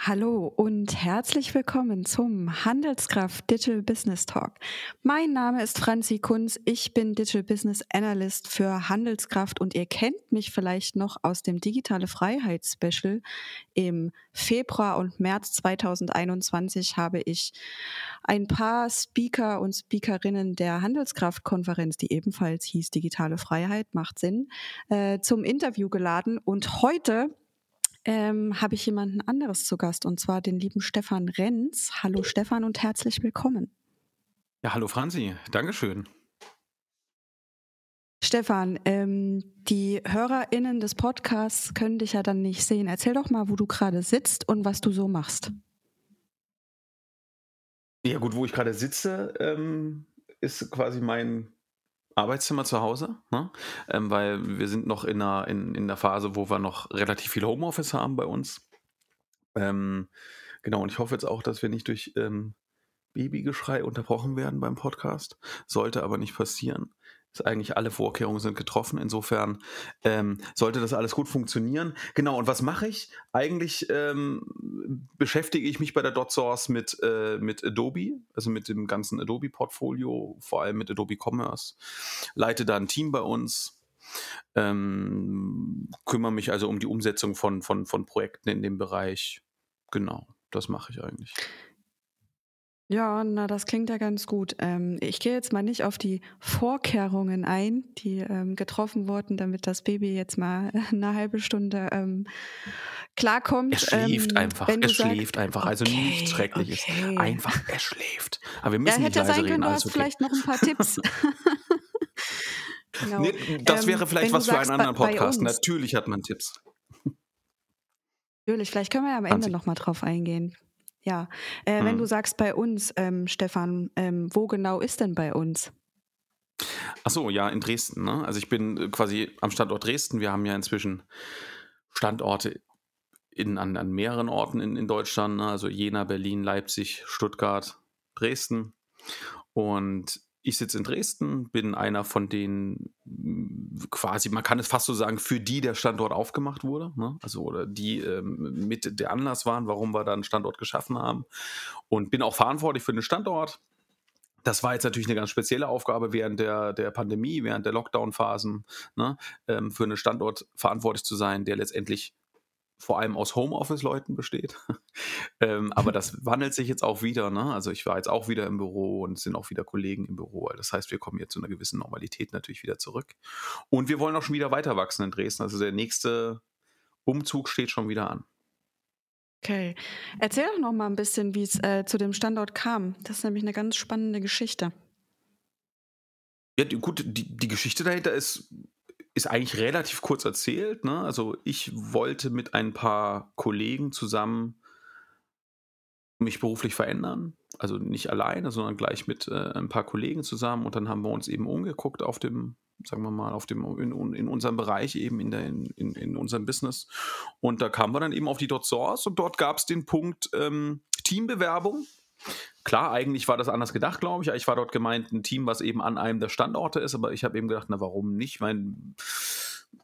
Hallo und herzlich willkommen zum Handelskraft Digital Business Talk. Mein Name ist Franzi Kunz, ich bin Digital Business Analyst für Handelskraft und ihr kennt mich vielleicht noch aus dem Digitale Freiheit Special. Im Februar und März 2021 habe ich ein paar Speaker und Speakerinnen der Handelskraft-Konferenz, die ebenfalls hieß Digitale Freiheit, macht Sinn, äh, zum Interview geladen und heute ähm, habe ich jemanden anderes zu Gast und zwar den lieben Stefan Renz. Hallo Stefan und herzlich willkommen. Ja, hallo Franzi, Dankeschön. Stefan, ähm, die HörerInnen des Podcasts können dich ja dann nicht sehen. Erzähl doch mal, wo du gerade sitzt und was du so machst. Ja, gut, wo ich gerade sitze, ähm, ist quasi mein Arbeitszimmer zu Hause, ne? ähm, weil wir sind noch in der, in, in der Phase, wo wir noch relativ viel Homeoffice haben bei uns. Ähm, genau, und ich hoffe jetzt auch, dass wir nicht durch ähm, Babygeschrei unterbrochen werden beim Podcast. Sollte aber nicht passieren eigentlich alle Vorkehrungen sind getroffen. Insofern ähm, sollte das alles gut funktionieren. Genau, und was mache ich? Eigentlich ähm, beschäftige ich mich bei der DotSource mit, äh, mit Adobe, also mit dem ganzen Adobe-Portfolio, vor allem mit Adobe Commerce. Leite da ein Team bei uns. Ähm, kümmere mich also um die Umsetzung von, von, von Projekten in dem Bereich. Genau, das mache ich eigentlich. Ja, na, das klingt ja ganz gut. Ähm, ich gehe jetzt mal nicht auf die Vorkehrungen ein, die ähm, getroffen wurden, damit das Baby jetzt mal eine halbe Stunde ähm, klarkommt. Er schläft ähm, einfach, er schläft einfach. Also okay, nichts Schreckliches. Okay. Einfach, er schläft. Aber wir müssen ja, nicht leise sein reden. Du hast okay. vielleicht noch ein paar Tipps. genau. nee, das wäre ähm, vielleicht was für einen anderen Podcast. Natürlich hat man Tipps. Natürlich, vielleicht können wir ja am Ende nochmal drauf eingehen. Ja, äh, hm. wenn du sagst bei uns, ähm, Stefan, ähm, wo genau ist denn bei uns? Ach so, ja, in Dresden. Ne? Also ich bin äh, quasi am Standort Dresden. Wir haben ja inzwischen Standorte in, an, an mehreren Orten in, in Deutschland, ne? also Jena, Berlin, Leipzig, Stuttgart, Dresden. Und ich sitze in Dresden, bin einer von den quasi, man kann es fast so sagen, für die der Standort aufgemacht wurde. Ne? Also oder die ähm, mit der Anlass waren, warum wir da einen Standort geschaffen haben. Und bin auch verantwortlich für den Standort. Das war jetzt natürlich eine ganz spezielle Aufgabe während der, der Pandemie, während der Lockdown-Phasen, ne? ähm, für einen Standort verantwortlich zu sein, der letztendlich vor allem aus Homeoffice-Leuten besteht. ähm, aber das wandelt sich jetzt auch wieder. Ne? Also ich war jetzt auch wieder im Büro und es sind auch wieder Kollegen im Büro. Das heißt, wir kommen jetzt zu einer gewissen Normalität natürlich wieder zurück. Und wir wollen auch schon wieder weiter wachsen in Dresden. Also der nächste Umzug steht schon wieder an. Okay. Erzähl doch noch mal ein bisschen, wie es äh, zu dem Standort kam. Das ist nämlich eine ganz spannende Geschichte. Ja, gut, die, die Geschichte dahinter ist ist eigentlich relativ kurz erzählt. Ne? Also ich wollte mit ein paar Kollegen zusammen mich beruflich verändern. Also nicht alleine, sondern gleich mit äh, ein paar Kollegen zusammen. Und dann haben wir uns eben umgeguckt auf dem, sagen wir mal, auf dem, in, in unserem Bereich, eben in, der, in, in unserem Business. Und da kamen wir dann eben auf die Dot Source und dort gab es den Punkt ähm, Teambewerbung. Klar, eigentlich war das anders gedacht, glaube ich. Ich war dort gemeint, ein Team, was eben an einem der Standorte ist, aber ich habe eben gedacht, na, warum nicht? Mein,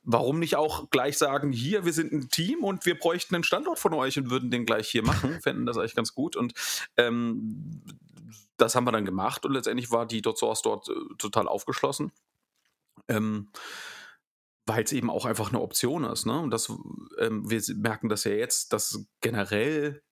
warum nicht auch gleich sagen, hier, wir sind ein Team und wir bräuchten einen Standort von euch und würden den gleich hier machen, fänden das eigentlich ganz gut. Und ähm, das haben wir dann gemacht und letztendlich war die Dot Source dort äh, total aufgeschlossen. Ähm, weil es eben auch einfach eine Option ist. Ne? Und das, ähm, wir merken das ja jetzt, dass generell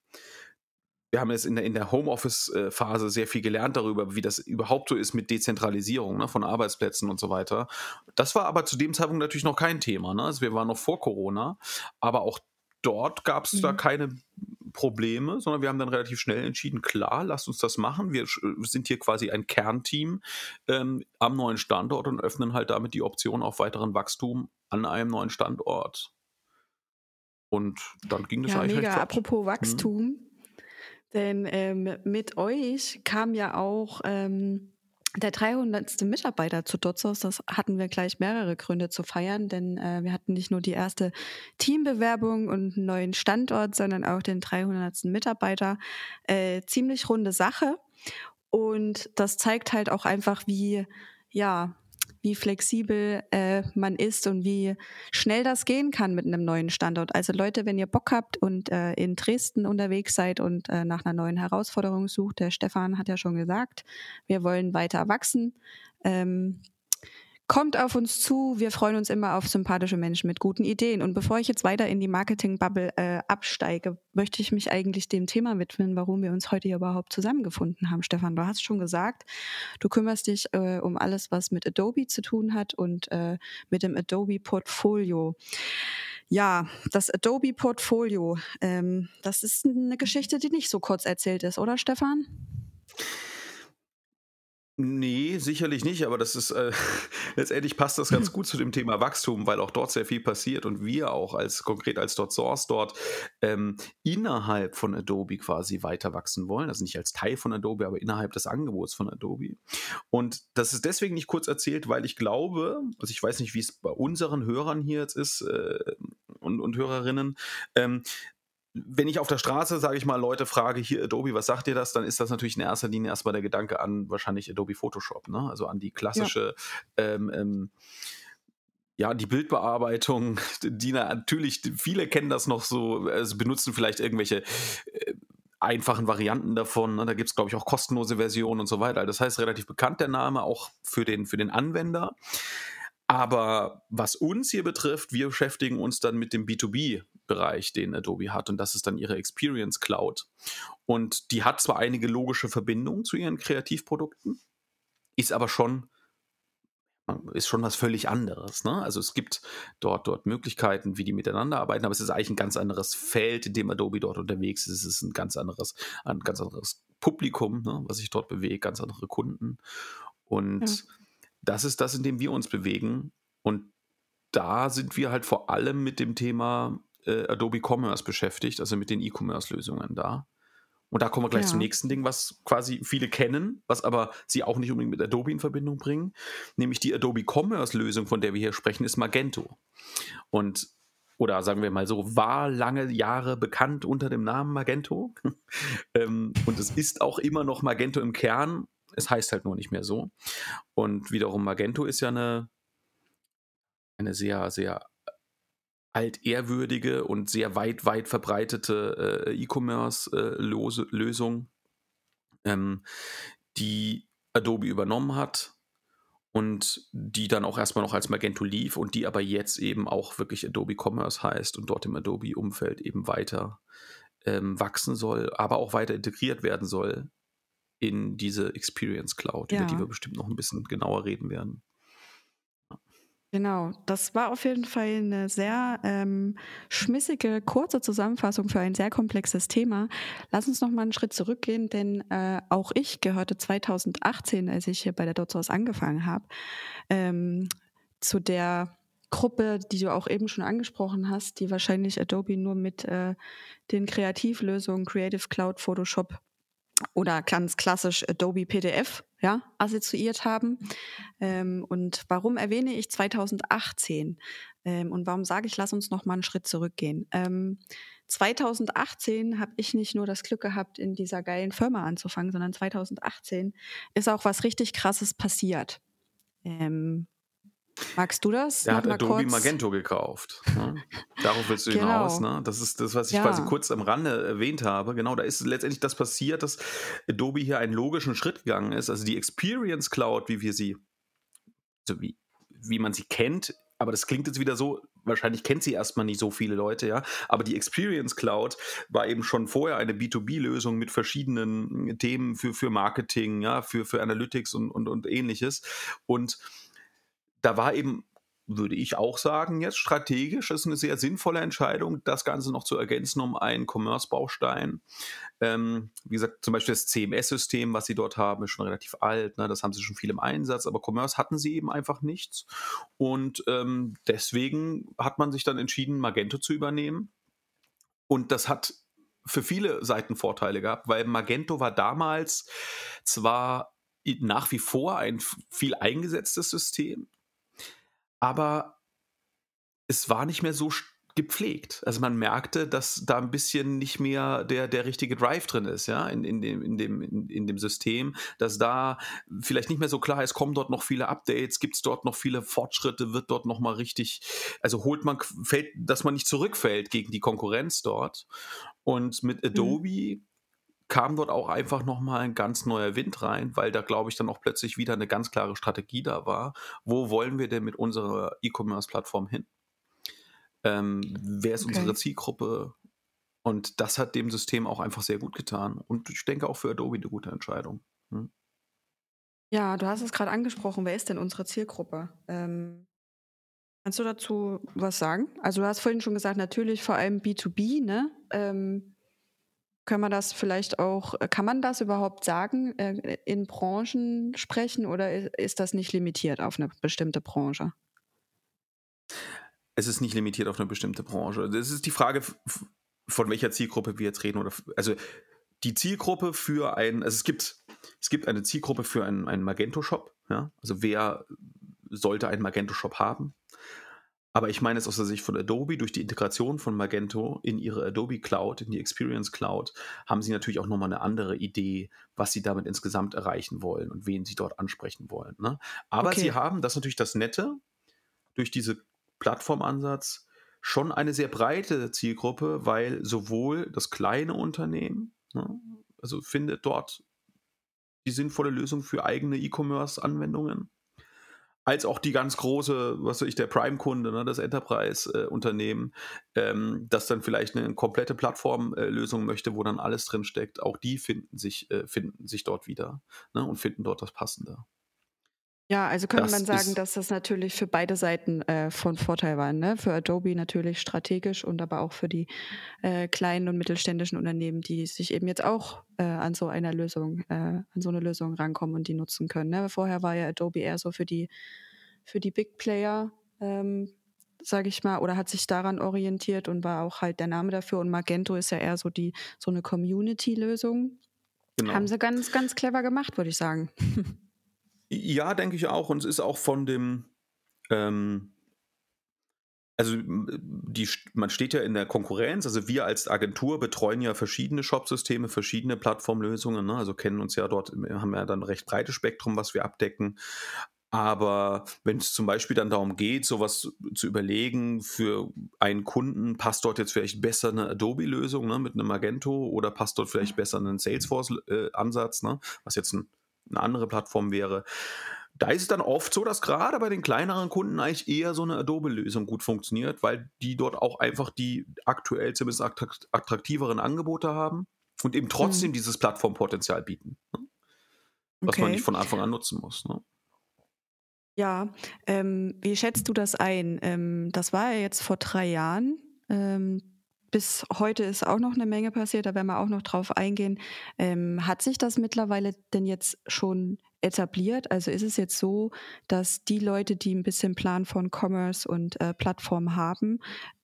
wir haben jetzt in der, in der Homeoffice-Phase sehr viel gelernt darüber, wie das überhaupt so ist mit Dezentralisierung ne, von Arbeitsplätzen und so weiter. Das war aber zu dem Zeitpunkt natürlich noch kein Thema. Ne? Also wir waren noch vor Corona, aber auch dort gab es mhm. da keine Probleme, sondern wir haben dann relativ schnell entschieden, klar, lasst uns das machen. Wir sind hier quasi ein Kernteam ähm, am neuen Standort und öffnen halt damit die Option auf weiteren Wachstum an einem neuen Standort. Und dann ging das ja, eigentlich mega. Apropos Wachstum. Mhm denn ähm, mit euch kam ja auch ähm, der 300. Mitarbeiter zu Dotzos. Das hatten wir gleich mehrere Gründe zu feiern, denn äh, wir hatten nicht nur die erste Teambewerbung und einen neuen Standort, sondern auch den 300. Mitarbeiter. Äh, ziemlich runde Sache. Und das zeigt halt auch einfach, wie, ja, wie flexibel äh, man ist und wie schnell das gehen kann mit einem neuen Standort. Also Leute, wenn ihr Bock habt und äh, in Dresden unterwegs seid und äh, nach einer neuen Herausforderung sucht, der Stefan hat ja schon gesagt, wir wollen weiter wachsen. Ähm, Kommt auf uns zu. Wir freuen uns immer auf sympathische Menschen mit guten Ideen. Und bevor ich jetzt weiter in die Marketing-Bubble äh, absteige, möchte ich mich eigentlich dem Thema widmen, warum wir uns heute hier überhaupt zusammengefunden haben. Stefan, du hast schon gesagt, du kümmerst dich äh, um alles, was mit Adobe zu tun hat und äh, mit dem Adobe Portfolio. Ja, das Adobe Portfolio, ähm, das ist eine Geschichte, die nicht so kurz erzählt ist, oder Stefan? Nee, sicherlich nicht, aber das ist äh, letztendlich passt das ganz gut zu dem Thema Wachstum, weil auch dort sehr viel passiert und wir auch als konkret als dort Source dort ähm, innerhalb von Adobe quasi weiter wachsen wollen. Also nicht als Teil von Adobe, aber innerhalb des Angebots von Adobe. Und das ist deswegen nicht kurz erzählt, weil ich glaube, also ich weiß nicht, wie es bei unseren Hörern hier jetzt ist äh, und, und Hörerinnen, ähm, wenn ich auf der Straße, sage ich mal, Leute frage, hier Adobe, was sagt ihr das, dann ist das natürlich in erster Linie erstmal der Gedanke an wahrscheinlich Adobe Photoshop, ne? also an die klassische, ja. ähm, ähm, ja, die Bildbearbeitung, die natürlich, viele kennen das noch so, also benutzen vielleicht irgendwelche äh, einfachen Varianten davon. Ne? Da gibt es, glaube ich, auch kostenlose Versionen und so weiter. Das heißt, relativ bekannt der Name auch für den, für den Anwender. Aber was uns hier betrifft, wir beschäftigen uns dann mit dem B2B-Bereich, den Adobe hat. Und das ist dann ihre Experience Cloud. Und die hat zwar einige logische Verbindungen zu ihren Kreativprodukten, ist aber schon ist schon was völlig anderes. Ne? Also es gibt dort, dort Möglichkeiten, wie die miteinander arbeiten, aber es ist eigentlich ein ganz anderes Feld, in dem Adobe dort unterwegs ist. Es ist ein ganz anderes, ein ganz anderes Publikum, ne, was sich dort bewegt, ganz andere Kunden. Und ja das ist das, in dem wir uns bewegen. Und da sind wir halt vor allem mit dem Thema äh, Adobe Commerce beschäftigt, also mit den E-Commerce-Lösungen da. Und da kommen wir gleich ja. zum nächsten Ding, was quasi viele kennen, was aber sie auch nicht unbedingt mit Adobe in Verbindung bringen. Nämlich die Adobe Commerce-Lösung, von der wir hier sprechen, ist Magento. Und oder sagen wir mal so, war lange Jahre bekannt unter dem Namen Magento. ähm, und es ist auch immer noch Magento im Kern, es heißt halt nur nicht mehr so. Und wiederum Magento ist ja eine, eine sehr, sehr altehrwürdige und sehr weit, weit verbreitete äh, E-Commerce-Lösung, äh, ähm, die Adobe übernommen hat und die dann auch erstmal noch als Magento lief und die aber jetzt eben auch wirklich Adobe Commerce heißt und dort im Adobe-Umfeld eben weiter ähm, wachsen soll, aber auch weiter integriert werden soll in diese Experience Cloud, ja. über die wir bestimmt noch ein bisschen genauer reden werden. Genau, das war auf jeden Fall eine sehr ähm, schmissige, kurze Zusammenfassung für ein sehr komplexes Thema. Lass uns noch mal einen Schritt zurückgehen, denn äh, auch ich gehörte 2018, als ich hier bei der DotSource angefangen habe, ähm, zu der Gruppe, die du auch eben schon angesprochen hast, die wahrscheinlich Adobe nur mit äh, den Kreativlösungen Creative Cloud, Photoshop oder ganz klassisch Adobe PDF ja, assoziiert haben. Ähm, und warum erwähne ich 2018? Ähm, und warum sage ich, lass uns noch mal einen Schritt zurückgehen? Ähm, 2018 habe ich nicht nur das Glück gehabt, in dieser geilen Firma anzufangen, sondern 2018 ist auch was richtig Krasses passiert. Magst du das? Er hat Adobe kurz. Magento gekauft. Ne? Darauf willst du genau. hinaus. Ne? Das ist das, was ich ja. quasi kurz am Rande erwähnt habe. Genau, da ist letztendlich das passiert, dass Adobe hier einen logischen Schritt gegangen ist. Also die Experience Cloud, wie wir sie, so wie, wie man sie kennt, aber das klingt jetzt wieder so, wahrscheinlich kennt sie erstmal nicht so viele Leute, ja. Aber die Experience Cloud war eben schon vorher eine B2B-Lösung mit verschiedenen Themen für, für Marketing, ja, für, für Analytics und, und, und ähnliches. Und da war eben würde ich auch sagen, jetzt strategisch ist eine sehr sinnvolle Entscheidung, das Ganze noch zu ergänzen um einen Commerce-Baustein. Ähm, wie gesagt, zum Beispiel das CMS-System, was sie dort haben, ist schon relativ alt. Ne? Das haben sie schon viel im Einsatz, aber Commerce hatten sie eben einfach nichts. Und ähm, deswegen hat man sich dann entschieden, Magento zu übernehmen. Und das hat für viele Seiten Vorteile gehabt, weil Magento war damals zwar nach wie vor ein viel eingesetztes System, aber es war nicht mehr so gepflegt. Also man merkte, dass da ein bisschen nicht mehr der, der richtige Drive drin ist, ja, in, in, dem, in, dem, in, in dem System, dass da vielleicht nicht mehr so klar ist, kommen dort noch viele Updates, gibt es dort noch viele Fortschritte, wird dort nochmal richtig, also holt man, fällt, dass man nicht zurückfällt gegen die Konkurrenz dort. Und mit mhm. Adobe mhm. Kam dort auch einfach nochmal ein ganz neuer Wind rein, weil da, glaube ich, dann auch plötzlich wieder eine ganz klare Strategie da war. Wo wollen wir denn mit unserer E-Commerce-Plattform hin? Ähm, wer ist okay. unsere Zielgruppe? Und das hat dem System auch einfach sehr gut getan. Und ich denke auch für Adobe eine gute Entscheidung. Hm? Ja, du hast es gerade angesprochen. Wer ist denn unsere Zielgruppe? Ähm, kannst du dazu was sagen? Also du hast vorhin schon gesagt, natürlich vor allem B2B, ne? Ähm, können wir das vielleicht auch, kann man das überhaupt sagen, äh, in Branchen sprechen oder ist das nicht limitiert auf eine bestimmte Branche? es ist nicht limitiert auf eine bestimmte Branche. Das ist die Frage, von welcher Zielgruppe wir jetzt reden. Oder, also die Zielgruppe für ein, also es gibt, es gibt eine Zielgruppe für einen, einen Magento-Shop. Ja? Also wer sollte einen Magento-Shop haben? Aber ich meine es aus der Sicht von Adobe, durch die Integration von Magento in ihre Adobe Cloud, in die Experience Cloud, haben sie natürlich auch nochmal eine andere Idee, was sie damit insgesamt erreichen wollen und wen sie dort ansprechen wollen. Ne? Aber okay. sie haben, das ist natürlich das Nette, durch diese Plattformansatz schon eine sehr breite Zielgruppe, weil sowohl das kleine Unternehmen, ne, also findet dort die sinnvolle Lösung für eigene E-Commerce-Anwendungen, als auch die ganz große, was weiß ich, der Prime-Kunde, ne, das Enterprise-Unternehmen, ähm, das dann vielleicht eine komplette Plattformlösung äh, möchte, wo dann alles drin steckt, auch die finden sich, äh, finden sich dort wieder ne, und finden dort das Passende. Ja, also könnte das man sagen, dass das natürlich für beide Seiten äh, von Vorteil war. Ne? Für Adobe natürlich strategisch und aber auch für die äh, kleinen und mittelständischen Unternehmen, die sich eben jetzt auch äh, an so einer Lösung, äh, an so eine Lösung rankommen und die nutzen können. Ne? Vorher war ja Adobe eher so für die für die Big Player, ähm, sage ich mal, oder hat sich daran orientiert und war auch halt der Name dafür. Und Magento ist ja eher so die so eine Community-Lösung. Genau. Haben sie ganz ganz clever gemacht, würde ich sagen. Ja, denke ich auch. Und es ist auch von dem, ähm, also die, man steht ja in der Konkurrenz. Also wir als Agentur betreuen ja verschiedene Shopsysteme, verschiedene Plattformlösungen. Ne? Also kennen uns ja dort, haben ja dann ein recht breites Spektrum, was wir abdecken. Aber wenn es zum Beispiel dann darum geht, sowas zu überlegen, für einen Kunden passt dort jetzt vielleicht besser eine Adobe-Lösung ne, mit einem Magento oder passt dort vielleicht besser ein Salesforce-Ansatz, ne, was jetzt ein eine andere Plattform wäre. Da ist es dann oft so, dass gerade bei den kleineren Kunden eigentlich eher so eine Adobe-Lösung gut funktioniert, weil die dort auch einfach die aktuell zumindest attraktiveren Angebote haben und eben trotzdem mhm. dieses Plattformpotenzial bieten, ne? was okay. man nicht von Anfang an nutzen muss. Ne? Ja, ähm, wie schätzt du das ein? Ähm, das war ja jetzt vor drei Jahren. Ähm, bis heute ist auch noch eine Menge passiert, da werden wir auch noch drauf eingehen. Ähm, hat sich das mittlerweile denn jetzt schon etabliert? Also ist es jetzt so, dass die Leute, die ein bisschen Plan von Commerce und äh, Plattform haben,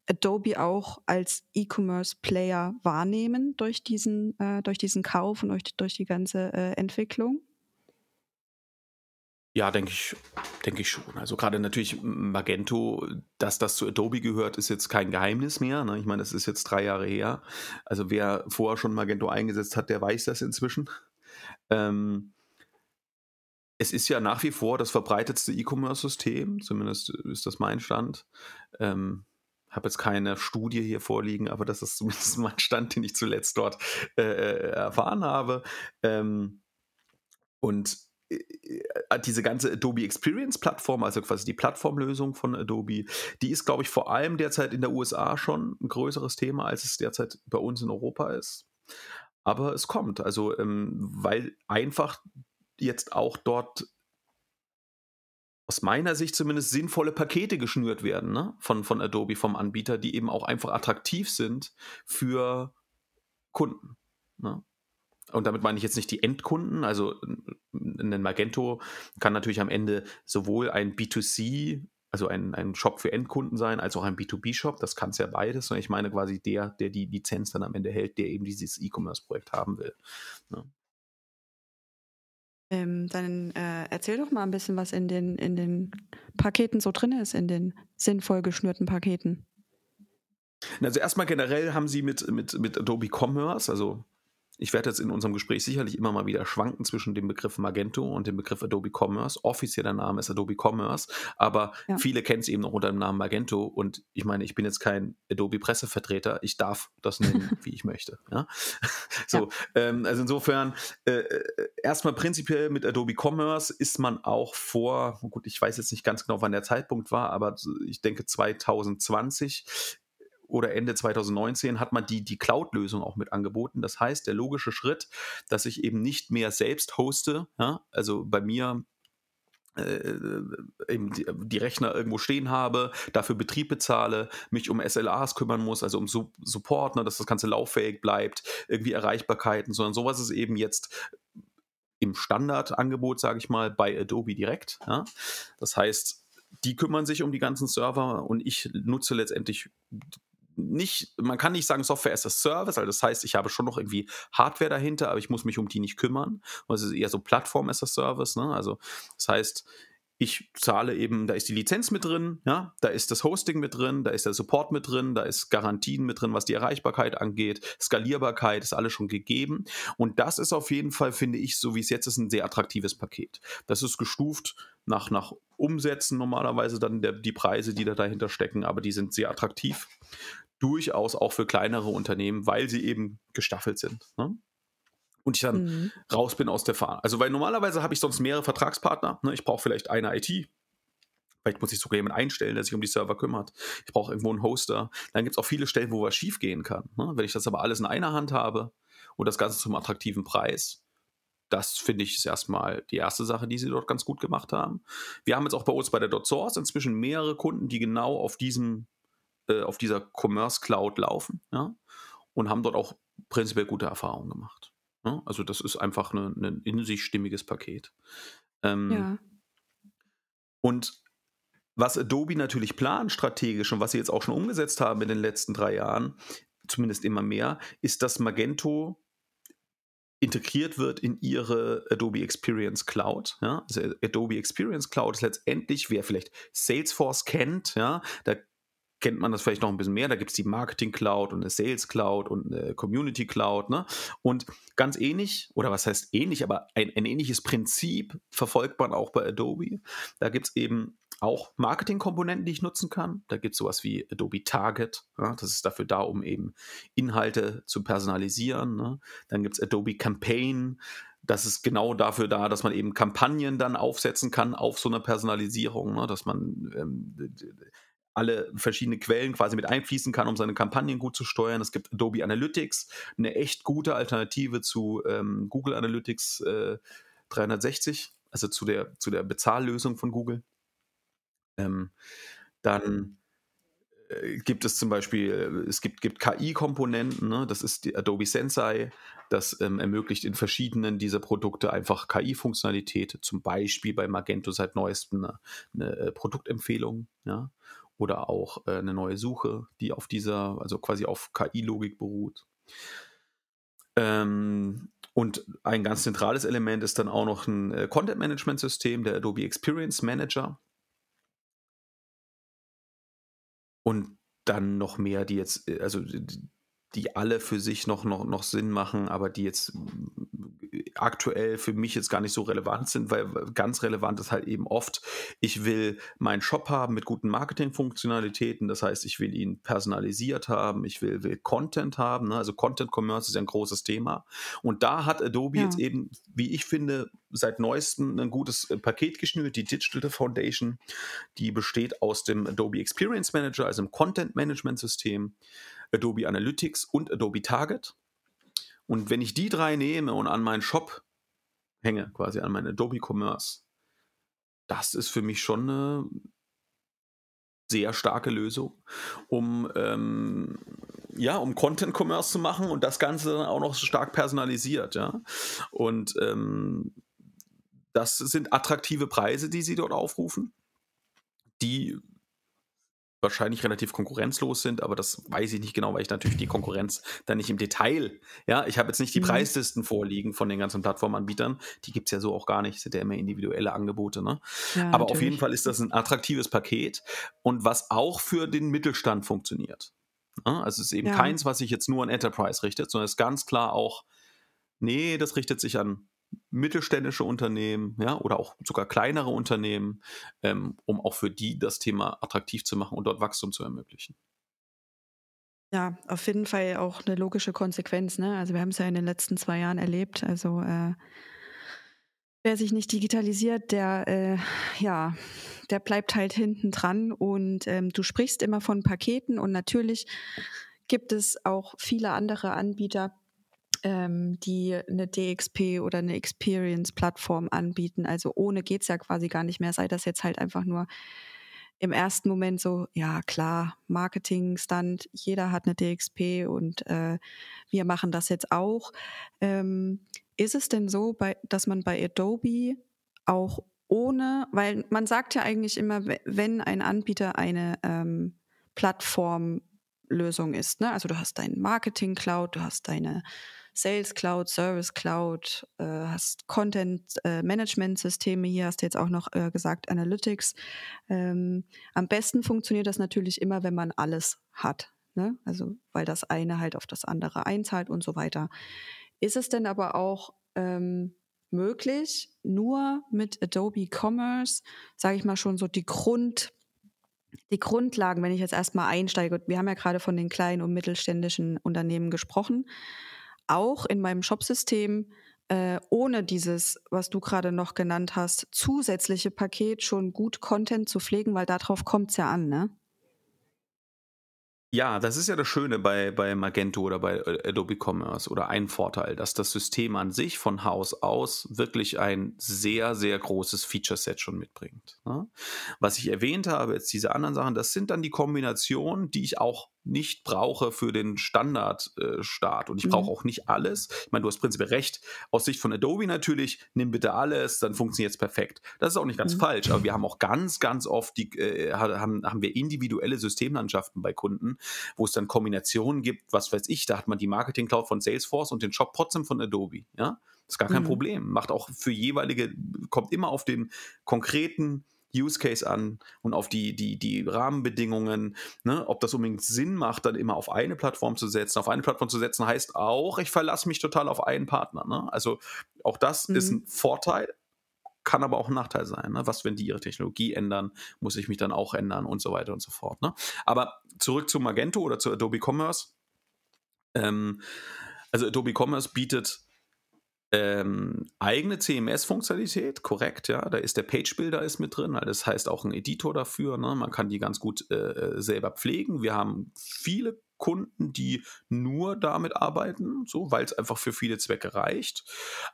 Adobe auch als E-Commerce-Player wahrnehmen durch diesen, äh, durch diesen Kauf und durch, durch die ganze äh, Entwicklung? Ja, denke ich, denke ich schon. Also gerade natürlich Magento, dass das zu Adobe gehört, ist jetzt kein Geheimnis mehr. Ne? Ich meine, das ist jetzt drei Jahre her. Also wer vorher schon Magento eingesetzt hat, der weiß das inzwischen. Ähm, es ist ja nach wie vor das verbreitetste E-Commerce-System, zumindest ist das mein Stand. Ähm, habe jetzt keine Studie hier vorliegen, aber das ist zumindest mein Stand, den ich zuletzt dort äh, äh erfahren habe. Ähm, und diese ganze Adobe Experience Plattform, also quasi die Plattformlösung von Adobe, die ist, glaube ich, vor allem derzeit in der USA schon ein größeres Thema, als es derzeit bei uns in Europa ist. Aber es kommt, also ähm, weil einfach jetzt auch dort aus meiner Sicht zumindest sinnvolle Pakete geschnürt werden ne? von, von Adobe, vom Anbieter, die eben auch einfach attraktiv sind für Kunden. Ne? Und damit meine ich jetzt nicht die Endkunden, also ein Magento kann natürlich am Ende sowohl ein B2C, also ein, ein Shop für Endkunden sein, als auch ein B2B-Shop. Das kann es ja beides. Und ich meine quasi der, der die Lizenz dann am Ende hält, der eben dieses E-Commerce-Projekt haben will. Ja. Ne? Ähm, dann äh, erzähl doch mal ein bisschen, was in den, in den Paketen so drin ist, in den sinnvoll geschnürten Paketen. Also erstmal generell haben sie mit, mit, mit Adobe Commerce, also ich werde jetzt in unserem Gespräch sicherlich immer mal wieder schwanken zwischen dem Begriff Magento und dem Begriff Adobe Commerce. Offizieller Name ist Adobe Commerce, aber ja. viele kennen es eben noch unter dem Namen Magento. Und ich meine, ich bin jetzt kein Adobe Pressevertreter. Ich darf das nennen, wie ich möchte. Ja? So, ja. Ähm, also insofern, äh, äh, erstmal prinzipiell mit Adobe Commerce ist man auch vor, gut, ich weiß jetzt nicht ganz genau, wann der Zeitpunkt war, aber ich denke 2020 oder Ende 2019 hat man die, die Cloud-Lösung auch mit angeboten. Das heißt, der logische Schritt, dass ich eben nicht mehr selbst hoste, ja, also bei mir äh, eben die, die, Rechner irgendwo stehen habe, dafür Betrieb bezahle, mich um SLAs kümmern muss, also um Su Support, ne, dass das Ganze lauffähig bleibt, irgendwie Erreichbarkeiten, sondern sowas ist eben jetzt im Standardangebot, sage ich mal, bei Adobe direkt. Ja. Das heißt, die kümmern sich um die ganzen Server und ich nutze letztendlich nicht, man kann nicht sagen Software as a Service, also das heißt, ich habe schon noch irgendwie Hardware dahinter, aber ich muss mich um die nicht kümmern. es ist eher so Plattform as a Service, ne? Also das heißt, ich zahle eben, da ist die Lizenz mit drin, ja, da ist das Hosting mit drin, da ist der Support mit drin, da ist Garantien mit drin, was die Erreichbarkeit angeht, Skalierbarkeit ist alles schon gegeben. Und das ist auf jeden Fall, finde ich, so wie es jetzt ist, ein sehr attraktives Paket. Das ist gestuft nach, nach Umsätzen normalerweise dann der, die Preise, die da dahinter stecken, aber die sind sehr attraktiv durchaus auch für kleinere Unternehmen, weil sie eben gestaffelt sind. Ne? Und ich dann mhm. raus bin aus der Fahne. Also, weil normalerweise habe ich sonst mehrere Vertragspartner. Ne? Ich brauche vielleicht eine IT, Vielleicht muss ich sogar jemanden einstellen, der sich um die Server kümmert. Ich brauche irgendwo einen Hoster. Dann gibt es auch viele Stellen, wo was schief gehen kann. Ne? Wenn ich das aber alles in einer Hand habe und das Ganze zum attraktiven Preis, das finde ich ist erstmal die erste Sache, die sie dort ganz gut gemacht haben. Wir haben jetzt auch bei uns bei der .source inzwischen mehrere Kunden, die genau auf diesem äh, auf dieser Commerce Cloud laufen ja, und haben dort auch prinzipiell gute Erfahrungen gemacht. Ja. Also das ist einfach ein in sich stimmiges Paket. Ähm, ja. Und was Adobe natürlich plant strategisch und was sie jetzt auch schon umgesetzt haben in den letzten drei Jahren, zumindest immer mehr, ist, dass Magento integriert wird in ihre Adobe Experience Cloud. Ja? Also Adobe Experience Cloud ist letztendlich, wer vielleicht Salesforce kennt, ja, da kennt man das vielleicht noch ein bisschen mehr. Da gibt es die Marketing Cloud und eine Sales Cloud und eine Community Cloud. Ne? Und ganz ähnlich, oder was heißt ähnlich, aber ein, ein ähnliches Prinzip verfolgt man auch bei Adobe. Da gibt es eben auch Marketing-Komponenten, die ich nutzen kann. Da gibt es sowas wie Adobe Target. Ja? das ist dafür da, um eben Inhalte zu personalisieren. Ne? Dann gibt es Adobe Campaign. Das ist genau dafür da, dass man eben Kampagnen dann aufsetzen kann auf so eine Personalisierung, ne? dass man ähm, alle verschiedene Quellen quasi mit einfließen kann, um seine Kampagnen gut zu steuern. Es gibt Adobe Analytics, eine echt gute Alternative zu ähm, Google Analytics äh, 360, also zu der, zu der Bezahllösung von Google. Ähm, dann äh, gibt es zum Beispiel, es gibt, gibt KI-Komponenten, ne? das ist die Adobe Sensei, das ähm, ermöglicht in verschiedenen dieser Produkte einfach KI-Funktionalität, zum Beispiel bei Magento seit neuestem eine, eine äh, Produktempfehlung. Ja? Oder auch äh, eine neue Suche, die auf dieser, also quasi auf KI-Logik beruht. Ähm, und ein ganz zentrales Element ist dann auch noch ein äh, Content-Management-System, der Adobe Experience Manager. Und dann noch mehr, die jetzt, äh, also die alle für sich noch, noch, noch Sinn machen, aber die jetzt aktuell für mich jetzt gar nicht so relevant sind, weil ganz relevant ist halt eben oft, ich will meinen Shop haben mit guten Marketingfunktionalitäten, das heißt, ich will ihn personalisiert haben, ich will, will Content haben, ne? also Content Commerce ist ein großes Thema und da hat Adobe ja. jetzt eben, wie ich finde, seit neuestem ein gutes äh, Paket geschnürt, die Digital Foundation, die besteht aus dem Adobe Experience Manager, also im Content Management System, Adobe Analytics und Adobe Target. Und wenn ich die drei nehme und an meinen Shop hänge, quasi an meinen Adobe Commerce, das ist für mich schon eine sehr starke Lösung, um ähm, ja, um Content Commerce zu machen und das Ganze dann auch noch stark personalisiert, ja. Und ähm, das sind attraktive Preise, die sie dort aufrufen, die wahrscheinlich relativ konkurrenzlos sind, aber das weiß ich nicht genau, weil ich natürlich die Konkurrenz dann nicht im Detail, ja, ich habe jetzt nicht die mhm. Preislisten vorliegen von den ganzen Plattformanbietern, die gibt es ja so auch gar nicht, sind ja immer individuelle Angebote, ne? Ja, aber natürlich. auf jeden Fall ist das ein attraktives Paket und was auch für den Mittelstand funktioniert. Ne? Also es ist eben ja. keins, was sich jetzt nur an Enterprise richtet, sondern es ist ganz klar auch, nee, das richtet sich an mittelständische Unternehmen, ja, oder auch sogar kleinere Unternehmen, ähm, um auch für die das Thema attraktiv zu machen und dort Wachstum zu ermöglichen. Ja, auf jeden Fall auch eine logische Konsequenz. Ne? Also wir haben es ja in den letzten zwei Jahren erlebt. Also äh, wer sich nicht digitalisiert, der äh, ja, der bleibt halt hinten dran. Und ähm, du sprichst immer von Paketen und natürlich gibt es auch viele andere Anbieter, ähm, die eine DXP oder eine Experience-Plattform anbieten. Also ohne geht es ja quasi gar nicht mehr, sei das jetzt halt einfach nur im ersten Moment so, ja klar, Marketing-Stand, jeder hat eine DXP und äh, wir machen das jetzt auch. Ähm, ist es denn so, bei, dass man bei Adobe auch ohne, weil man sagt ja eigentlich immer, wenn ein Anbieter eine ähm, Plattformlösung ist, ne? also du hast deinen Marketing Cloud, du hast deine Sales Cloud, Service Cloud, äh, hast Content äh, Management Systeme, hier hast du jetzt auch noch äh, gesagt Analytics. Ähm, am besten funktioniert das natürlich immer, wenn man alles hat. Ne? Also weil das eine halt auf das andere einzahlt und so weiter. Ist es denn aber auch ähm, möglich, nur mit Adobe Commerce, sage ich mal schon so die Grund die Grundlagen, wenn ich jetzt erstmal einsteige, wir haben ja gerade von den kleinen und mittelständischen Unternehmen gesprochen, auch in meinem Shopsystem äh, ohne dieses, was du gerade noch genannt hast, zusätzliche Paket schon gut Content zu pflegen, weil darauf kommt es ja an, ne? Ja, das ist ja das Schöne bei, bei Magento oder bei äh, Adobe Commerce oder ein Vorteil, dass das System an sich von Haus aus wirklich ein sehr, sehr großes Feature-Set schon mitbringt. Ne? Was ich erwähnt habe, jetzt diese anderen Sachen, das sind dann die Kombinationen, die ich auch nicht brauche für den Standardstart. Äh, und ich brauche mhm. auch nicht alles. Ich meine, du hast prinzipiell recht. Aus Sicht von Adobe natürlich, nimm bitte alles, dann funktioniert es perfekt. Das ist auch nicht ganz mhm. falsch, aber wir haben auch ganz, ganz oft die, äh, haben, haben wir individuelle Systemlandschaften bei Kunden, wo es dann Kombinationen gibt, was weiß ich, da hat man die Marketing Cloud von Salesforce und den Shop trotzdem von Adobe. Ja, das ist gar kein mhm. Problem. Macht auch für jeweilige, kommt immer auf den konkreten Use Case an und auf die, die, die Rahmenbedingungen, ne? ob das unbedingt Sinn macht, dann immer auf eine Plattform zu setzen. Auf eine Plattform zu setzen heißt auch, ich verlasse mich total auf einen Partner. Ne? Also auch das mhm. ist ein Vorteil, kann aber auch ein Nachteil sein. Ne? Was, wenn die ihre Technologie ändern, muss ich mich dann auch ändern und so weiter und so fort. Ne? Aber zurück zu Magento oder zu Adobe Commerce. Ähm, also Adobe Commerce bietet ähm, eigene CMS-Funktionalität, korrekt, ja. Da ist der Page-Builder ist mit drin, das heißt auch ein Editor dafür. Ne? Man kann die ganz gut äh, äh, selber pflegen. Wir haben viele Kunden, die nur damit arbeiten, so, weil es einfach für viele Zwecke reicht.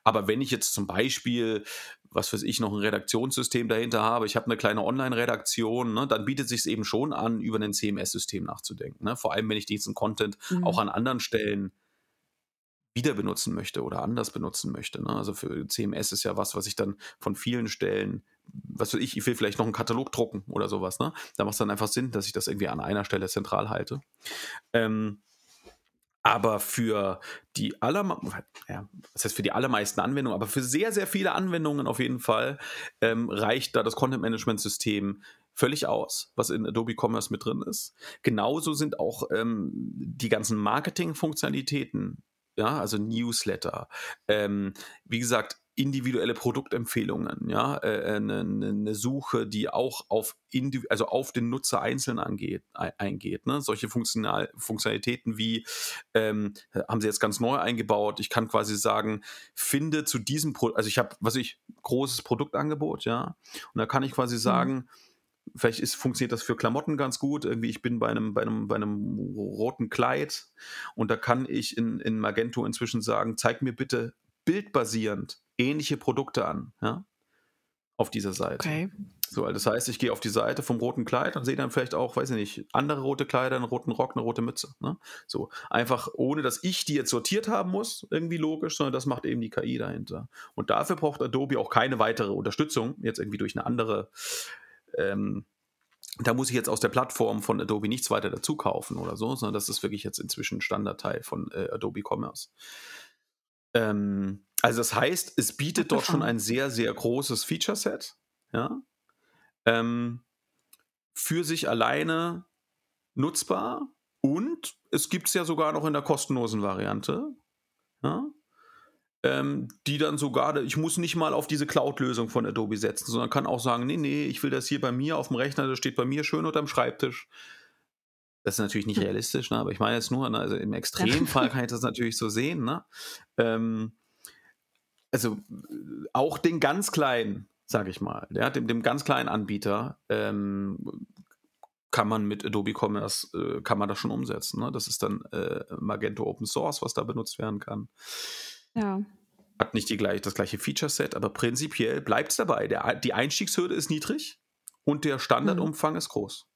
Aber wenn ich jetzt zum Beispiel, was weiß ich, noch ein Redaktionssystem dahinter habe, ich habe eine kleine Online-Redaktion, ne, dann bietet sich es eben schon an, über ein CMS-System nachzudenken. Ne? Vor allem, wenn ich diesen Content mhm. auch an anderen Stellen wieder benutzen möchte oder anders benutzen möchte. Ne? Also für CMS ist ja was, was ich dann von vielen Stellen, was weiß ich, ich will vielleicht noch einen Katalog drucken oder sowas. Ne? Da macht es dann einfach Sinn, dass ich das irgendwie an einer Stelle zentral halte. Ähm, aber für die aller, ja, das heißt für die allermeisten Anwendungen, aber für sehr, sehr viele Anwendungen auf jeden Fall ähm, reicht da das Content Management System völlig aus, was in Adobe Commerce mit drin ist. Genauso sind auch ähm, die ganzen Marketing-Funktionalitäten ja, also Newsletter. Ähm, wie gesagt, individuelle Produktempfehlungen, ja, äh, eine, äh, eine, Suche, die auch auf, also auf den Nutzer einzeln angeht, eingeht. Ne? Solche Funktional Funktionalitäten wie, ähm, haben sie jetzt ganz neu eingebaut, ich kann quasi sagen, finde zu diesem Produkt, also ich habe, was ich, großes Produktangebot, ja, und da kann ich quasi mhm. sagen, mhm vielleicht ist, funktioniert das für Klamotten ganz gut. Irgendwie, ich bin bei einem, bei einem, bei einem roten Kleid und da kann ich in, in Magento inzwischen sagen, zeig mir bitte bildbasierend ähnliche Produkte an, ja, auf dieser Seite. Okay. So, das heißt, ich gehe auf die Seite vom roten Kleid und sehe dann vielleicht auch, weiß ich nicht, andere rote Kleider, einen roten Rock, eine rote Mütze. Ne? So, einfach ohne, dass ich die jetzt sortiert haben muss, irgendwie logisch, sondern das macht eben die KI dahinter. Und dafür braucht Adobe auch keine weitere Unterstützung, jetzt irgendwie durch eine andere ähm, da muss ich jetzt aus der Plattform von Adobe nichts weiter dazu kaufen oder so, sondern das ist wirklich jetzt inzwischen Standardteil von äh, Adobe Commerce. Ähm, also das heißt, es bietet dort schon ein sehr, sehr großes Feature-Set, ja, ähm, für sich alleine nutzbar Und es gibt es ja sogar noch in der kostenlosen Variante. Ja? Ähm, die dann sogar, ich muss nicht mal auf diese Cloud-Lösung von Adobe setzen, sondern kann auch sagen, nee, nee, ich will das hier bei mir auf dem Rechner, das steht bei mir schön unterm Schreibtisch. Das ist natürlich nicht hm. realistisch, ne? aber ich meine jetzt nur, ne? also im Extremfall kann ich das natürlich so sehen. Ne? Ähm, also auch den ganz kleinen, sage ich mal, ja, dem, dem ganz kleinen Anbieter ähm, kann man mit Adobe Commerce, äh, kann man das schon umsetzen. Ne? Das ist dann äh, Magento Open Source, was da benutzt werden kann. Ja. Hat nicht die gleich, das gleiche Feature-Set, aber prinzipiell bleibt es dabei. Der, die Einstiegshürde ist niedrig und der Standardumfang mhm. ist groß.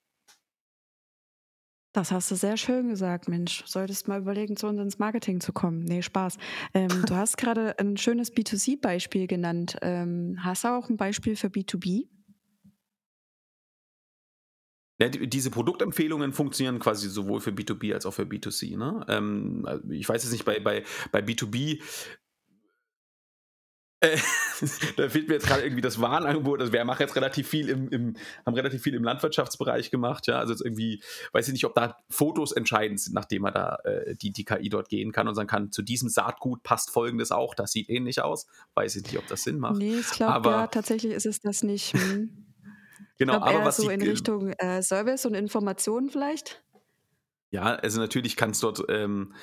Das hast du sehr schön gesagt, Mensch. Solltest mal überlegen, zu uns ins Marketing zu kommen. Nee, Spaß. Ähm, du hast gerade ein schönes B2C-Beispiel genannt. Ähm, hast du auch ein Beispiel für B2B? Ja, diese Produktempfehlungen funktionieren quasi sowohl für B2B als auch für B2C. Ne? Ähm, also ich weiß jetzt nicht, bei, bei, bei B2B äh, da fehlt mir jetzt gerade irgendwie das Warenangebot. Also wir machen jetzt relativ viel im, im, haben relativ viel im Landwirtschaftsbereich gemacht, ja. Also jetzt irgendwie, weiß ich nicht, ob da Fotos entscheidend sind, nachdem man da äh, die, die KI dort gehen kann und sagen kann, zu diesem Saatgut passt folgendes auch, das sieht ähnlich aus. Weiß ich nicht, ob das Sinn macht. Nee, ich glaube, ja, tatsächlich ist es das nicht. Hm. Genau, glaub, aber was so in Richtung äh, Service und Informationen vielleicht? Ja, also natürlich kann es dort, ähm,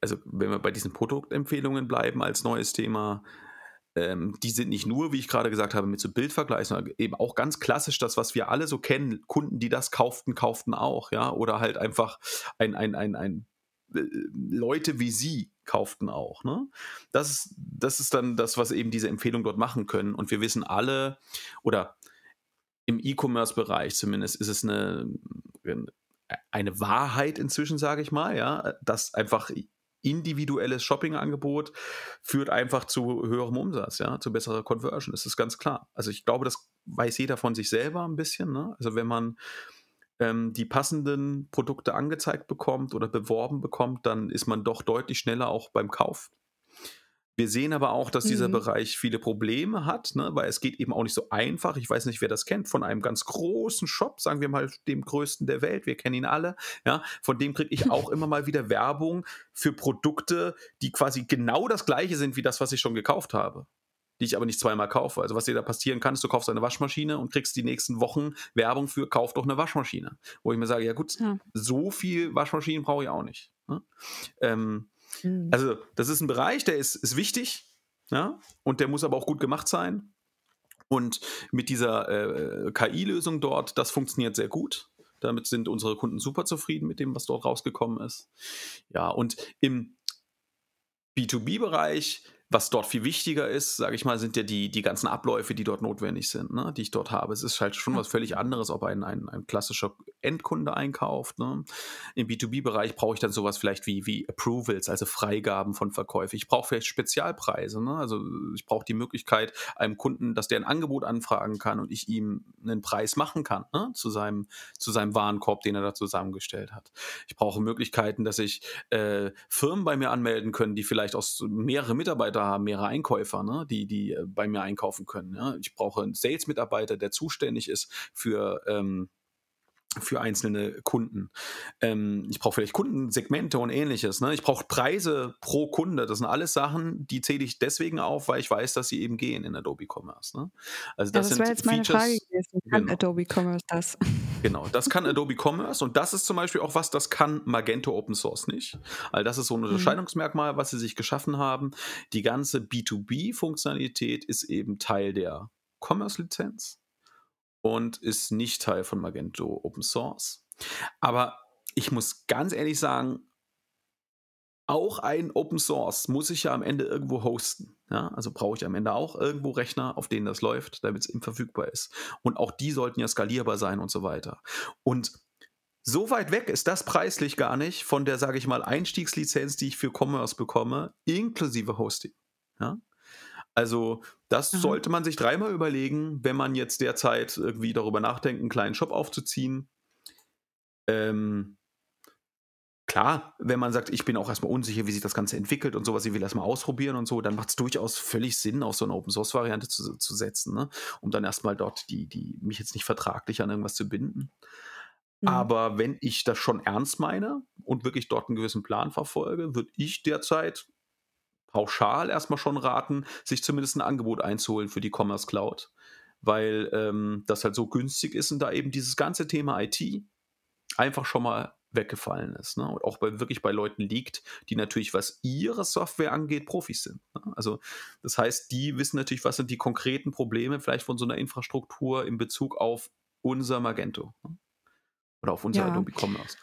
also wenn wir bei diesen Produktempfehlungen bleiben als neues Thema, ähm, die sind nicht nur, wie ich gerade gesagt habe, mit so Bildvergleich, sondern eben auch ganz klassisch das, was wir alle so kennen. Kunden, die das kauften, kauften auch, ja, oder halt einfach ein, ein, ein, ein äh, Leute wie sie kauften auch. Ne? Das, ist, das ist dann das, was eben diese Empfehlungen dort machen können. Und wir wissen alle, oder im E-Commerce-Bereich zumindest ist es eine, eine Wahrheit inzwischen, sage ich mal, ja, dass einfach individuelles Shopping-Angebot führt einfach zu höherem Umsatz, ja, zu besserer Conversion. Das ist ganz klar. Also ich glaube, das weiß jeder von sich selber ein bisschen. Ne? Also wenn man ähm, die passenden Produkte angezeigt bekommt oder beworben bekommt, dann ist man doch deutlich schneller auch beim Kauf wir sehen aber auch, dass dieser mhm. Bereich viele Probleme hat, ne? weil es geht eben auch nicht so einfach. Ich weiß nicht, wer das kennt, von einem ganz großen Shop, sagen wir mal dem größten der Welt, wir kennen ihn alle, ja, von dem kriege ich auch immer mal wieder Werbung für Produkte, die quasi genau das gleiche sind wie das, was ich schon gekauft habe die ich aber nicht zweimal kaufe. Also was dir da passieren kann, ist, du kaufst eine Waschmaschine und kriegst die nächsten Wochen Werbung für kauf doch eine Waschmaschine. Wo ich mir sage, ja gut, ja. so viel Waschmaschinen brauche ich auch nicht. Ne? Ähm, Mhm. Also, das ist ein Bereich, der ist, ist wichtig, ja, und der muss aber auch gut gemacht sein. Und mit dieser äh, KI-Lösung dort, das funktioniert sehr gut. Damit sind unsere Kunden super zufrieden mit dem, was dort rausgekommen ist. Ja, und im B2B-Bereich was dort viel wichtiger ist, sage ich mal, sind ja die, die ganzen Abläufe, die dort notwendig sind, ne, die ich dort habe. Es ist halt schon was völlig anderes, ob ein, ein, ein klassischer Endkunde einkauft. Ne. Im B2B-Bereich brauche ich dann sowas vielleicht wie, wie Approvals, also Freigaben von Verkäufen. Ich brauche vielleicht Spezialpreise. Ne. Also ich brauche die Möglichkeit, einem Kunden, dass der ein Angebot anfragen kann und ich ihm einen Preis machen kann ne, zu, seinem, zu seinem Warenkorb, den er da zusammengestellt hat. Ich brauche Möglichkeiten, dass ich äh, Firmen bei mir anmelden können, die vielleicht aus mehrere Mitarbeiter Haben, mehrere Einkäufer, ne, die, die äh, bei mir einkaufen können. Ja. Ich brauche einen Sales-Mitarbeiter, der zuständig ist für ähm, für einzelne Kunden. Ähm, ich brauche vielleicht Kundensegmente und ähnliches. Ne? Ich brauche Preise pro Kunde. Das sind alles Sachen, die zähle ich deswegen auf, weil ich weiß, dass sie eben gehen in Adobe Commerce. Ne? Also das, ja, das wäre jetzt meine Features, Frage gewesen. Kann genau. Adobe Commerce das? Genau, das kann Adobe Commerce und das ist zum Beispiel auch was, das kann Magento Open Source nicht. Weil das ist so ein mhm. Unterscheidungsmerkmal, was sie sich geschaffen haben. Die ganze B2B-Funktionalität ist eben Teil der Commerce-Lizenz und ist nicht Teil von Magento Open Source. Aber ich muss ganz ehrlich sagen, auch ein Open Source muss ich ja am Ende irgendwo hosten. Ja? Also brauche ich am Ende auch irgendwo Rechner, auf denen das läuft, damit es eben verfügbar ist. Und auch die sollten ja skalierbar sein und so weiter. Und so weit weg ist das preislich gar nicht von der, sage ich mal, Einstiegslizenz, die ich für Commerce bekomme, inklusive Hosting. Ja? Also das mhm. sollte man sich dreimal überlegen, wenn man jetzt derzeit irgendwie darüber nachdenkt, einen kleinen Shop aufzuziehen. Ähm, klar, wenn man sagt, ich bin auch erstmal unsicher, wie sich das Ganze entwickelt und sowas, ich will erstmal ausprobieren und so, dann macht es durchaus völlig Sinn, auf so eine Open-Source-Variante zu, zu setzen, ne? um dann erstmal dort die, die, mich jetzt nicht vertraglich an irgendwas zu binden. Mhm. Aber wenn ich das schon ernst meine und wirklich dort einen gewissen Plan verfolge, würde ich derzeit pauschal erstmal schon raten, sich zumindest ein Angebot einzuholen für die Commerce Cloud, weil ähm, das halt so günstig ist und da eben dieses ganze Thema IT einfach schon mal weggefallen ist. Ne? Und auch bei, wirklich bei Leuten liegt, die natürlich, was ihre Software angeht, Profis sind. Ne? Also das heißt, die wissen natürlich, was sind die konkreten Probleme vielleicht von so einer Infrastruktur in Bezug auf unser Magento ne? oder auf unser ja. Adobe Commerce.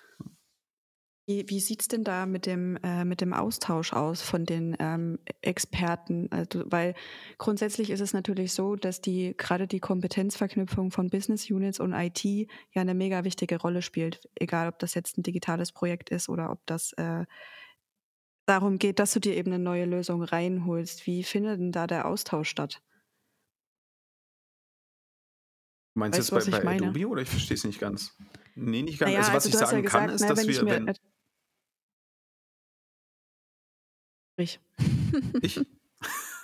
Wie, wie sieht es denn da mit dem, äh, mit dem Austausch aus von den ähm, Experten? Also, weil grundsätzlich ist es natürlich so, dass die gerade die Kompetenzverknüpfung von Business Units und IT ja eine mega wichtige Rolle spielt. Egal, ob das jetzt ein digitales Projekt ist oder ob das äh, darum geht, dass du dir eben eine neue Lösung reinholst. Wie findet denn da der Austausch statt? Meinst du jetzt bei, bei Adobe oder ich verstehe es nicht ganz? Nee, nicht ganz. Naja, also, was also ich sagen ja gesagt, kann, ist, na, dass wir, wenn, Ich. Ich?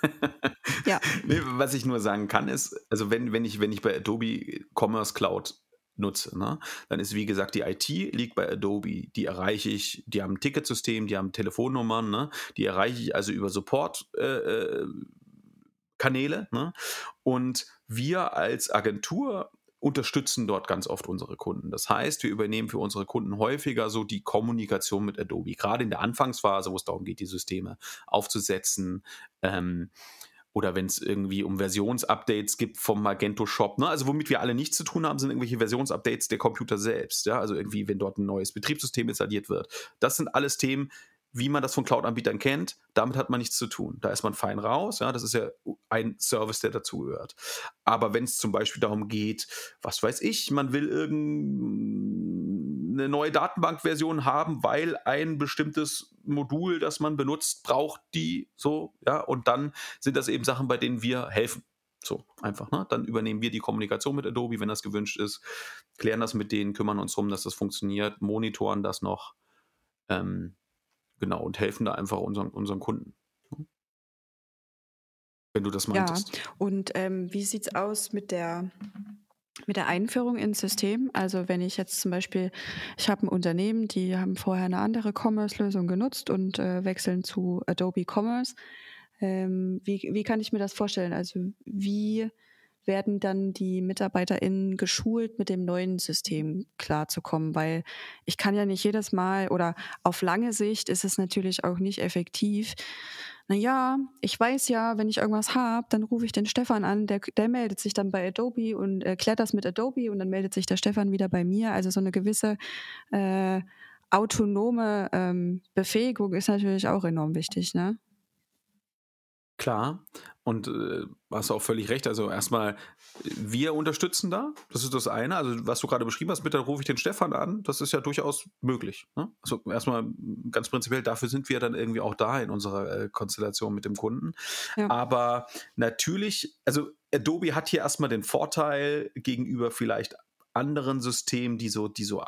ja. Nee, was ich nur sagen kann, ist, also wenn, wenn, ich, wenn ich bei Adobe Commerce Cloud nutze, ne, dann ist wie gesagt die IT liegt bei Adobe. Die erreiche ich, die haben ein Ticketsystem, die haben Telefonnummern, ne, die erreiche ich also über Support. Äh, äh Kanäle. Ne? Und wir als Agentur unterstützen dort ganz oft unsere Kunden. Das heißt, wir übernehmen für unsere Kunden häufiger so die Kommunikation mit Adobe, gerade in der Anfangsphase, wo es darum geht, die Systeme aufzusetzen. Ähm, oder wenn es irgendwie um Versionsupdates gibt vom Magento Shop. Ne? Also womit wir alle nichts zu tun haben, sind irgendwelche Versionsupdates der Computer selbst. Ja? Also irgendwie, wenn dort ein neues Betriebssystem installiert wird. Das sind alles Themen, wie man das von Cloud-Anbietern kennt, damit hat man nichts zu tun. Da ist man fein raus. Ja, das ist ja ein Service, der dazugehört. Aber wenn es zum Beispiel darum geht, was weiß ich, man will irgendeine neue Datenbankversion haben, weil ein bestimmtes Modul, das man benutzt, braucht die so, ja, und dann sind das eben Sachen, bei denen wir helfen. So, einfach, ne? Dann übernehmen wir die Kommunikation mit Adobe, wenn das gewünscht ist, klären das mit denen, kümmern uns darum, dass das funktioniert, monitoren das noch. Ähm, Genau, und helfen da einfach unseren, unseren Kunden. Wenn du das meintest. Ja, und ähm, wie sieht es aus mit der, mit der Einführung ins System? Also wenn ich jetzt zum Beispiel, ich habe ein Unternehmen, die haben vorher eine andere Commerce-Lösung genutzt und äh, wechseln zu Adobe Commerce. Ähm, wie, wie kann ich mir das vorstellen? Also wie werden dann die MitarbeiterInnen geschult, mit dem neuen System klarzukommen, weil ich kann ja nicht jedes Mal oder auf lange Sicht ist es natürlich auch nicht effektiv. Naja, ich weiß ja, wenn ich irgendwas habe, dann rufe ich den Stefan an, der, der meldet sich dann bei Adobe und erklärt das mit Adobe und dann meldet sich der Stefan wieder bei mir. Also so eine gewisse äh, autonome ähm, Befähigung ist natürlich auch enorm wichtig, ne? Klar, und äh, hast auch völlig recht. Also erstmal, wir unterstützen da. Das ist das eine. Also was du gerade beschrieben hast, bitte rufe ich den Stefan an. Das ist ja durchaus möglich. Ne? Also erstmal ganz prinzipiell, dafür sind wir dann irgendwie auch da in unserer äh, Konstellation mit dem Kunden. Ja. Aber natürlich, also Adobe hat hier erstmal den Vorteil gegenüber vielleicht anderen Systemen, die so, die so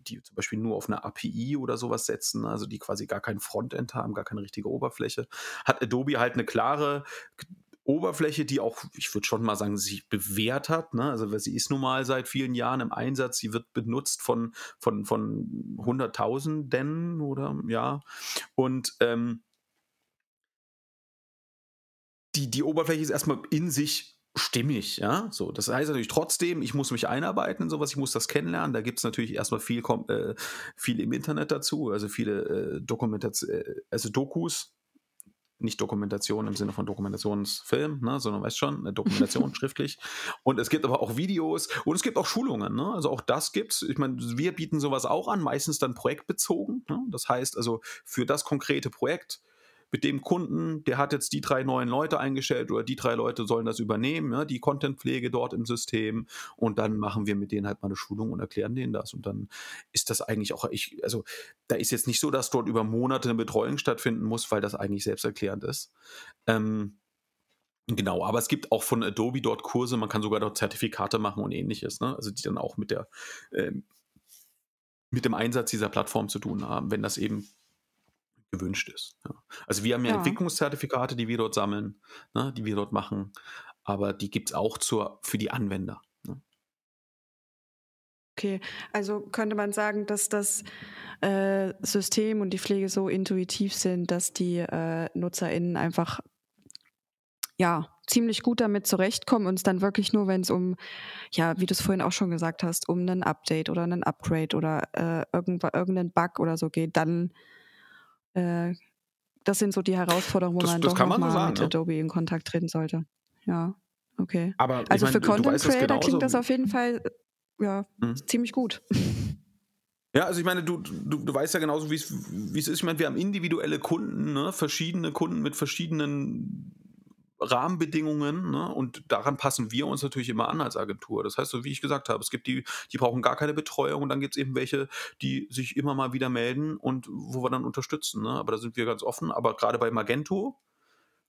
die zum Beispiel nur auf eine API oder sowas setzen, also die quasi gar kein Frontend haben, gar keine richtige Oberfläche, hat Adobe halt eine klare Oberfläche, die auch, ich würde schon mal sagen, sich bewährt hat. Ne? Also sie ist nun mal seit vielen Jahren im Einsatz, sie wird benutzt von, von, von Hunderttausenden oder ja. Und ähm, die, die Oberfläche ist erstmal in sich stimmig, ja. So, das heißt natürlich trotzdem, ich muss mich einarbeiten in sowas, ich muss das kennenlernen. Da gibt es natürlich erstmal viel, äh, viel im Internet dazu, also viele äh, Dokumentation, äh, also Dokus, nicht Dokumentation im Sinne von Dokumentationsfilm, ne, sondern weißt schon, eine Dokumentation schriftlich. Und es gibt aber auch Videos und es gibt auch Schulungen. Ne? Also auch das gibt's. Ich meine, wir bieten sowas auch an, meistens dann projektbezogen. Ne? Das heißt also für das konkrete Projekt mit dem Kunden, der hat jetzt die drei neuen Leute eingestellt oder die drei Leute sollen das übernehmen, ja, die Contentpflege dort im System und dann machen wir mit denen halt mal eine Schulung und erklären denen das und dann ist das eigentlich auch, ich, also da ist jetzt nicht so, dass dort über Monate eine Betreuung stattfinden muss, weil das eigentlich selbsterklärend ist. Ähm, Genau, aber es gibt auch von Adobe dort Kurse, man kann sogar dort Zertifikate machen und ähnliches, ne? also die dann auch mit der äh, mit dem Einsatz dieser Plattform zu tun haben, wenn das eben gewünscht ist. Ja. Also wir haben ja, ja, Entwicklungszertifikate, die wir dort sammeln, ne, die wir dort machen, aber die gibt es auch zur, für die Anwender. Ne? Okay, also könnte man sagen, dass das äh, System und die Pflege so intuitiv sind, dass die äh, NutzerInnen einfach ja ziemlich gut damit zurechtkommen und es dann wirklich nur, wenn es um, ja, wie du es vorhin auch schon gesagt hast, um ein Update oder einen Upgrade oder äh, irgendeinen Bug oder so geht, dann äh, das sind so die Herausforderungen, wo das, man das doch nochmal so mit ne? Adobe in Kontakt treten sollte. Ja, okay. Aber also mein, für Content Creator klingt das auf jeden Fall ja, mhm. ziemlich gut. Ja, also ich meine, du, du, du weißt ja genauso, wie es ist. Ich meine, wir haben individuelle Kunden, ne? verschiedene Kunden mit verschiedenen Rahmenbedingungen ne? und daran passen wir uns natürlich immer an als Agentur. Das heißt, so wie ich gesagt habe, es gibt die, die brauchen gar keine Betreuung und dann gibt es eben welche, die sich immer mal wieder melden und wo wir dann unterstützen. Ne? Aber da sind wir ganz offen. Aber gerade bei Magento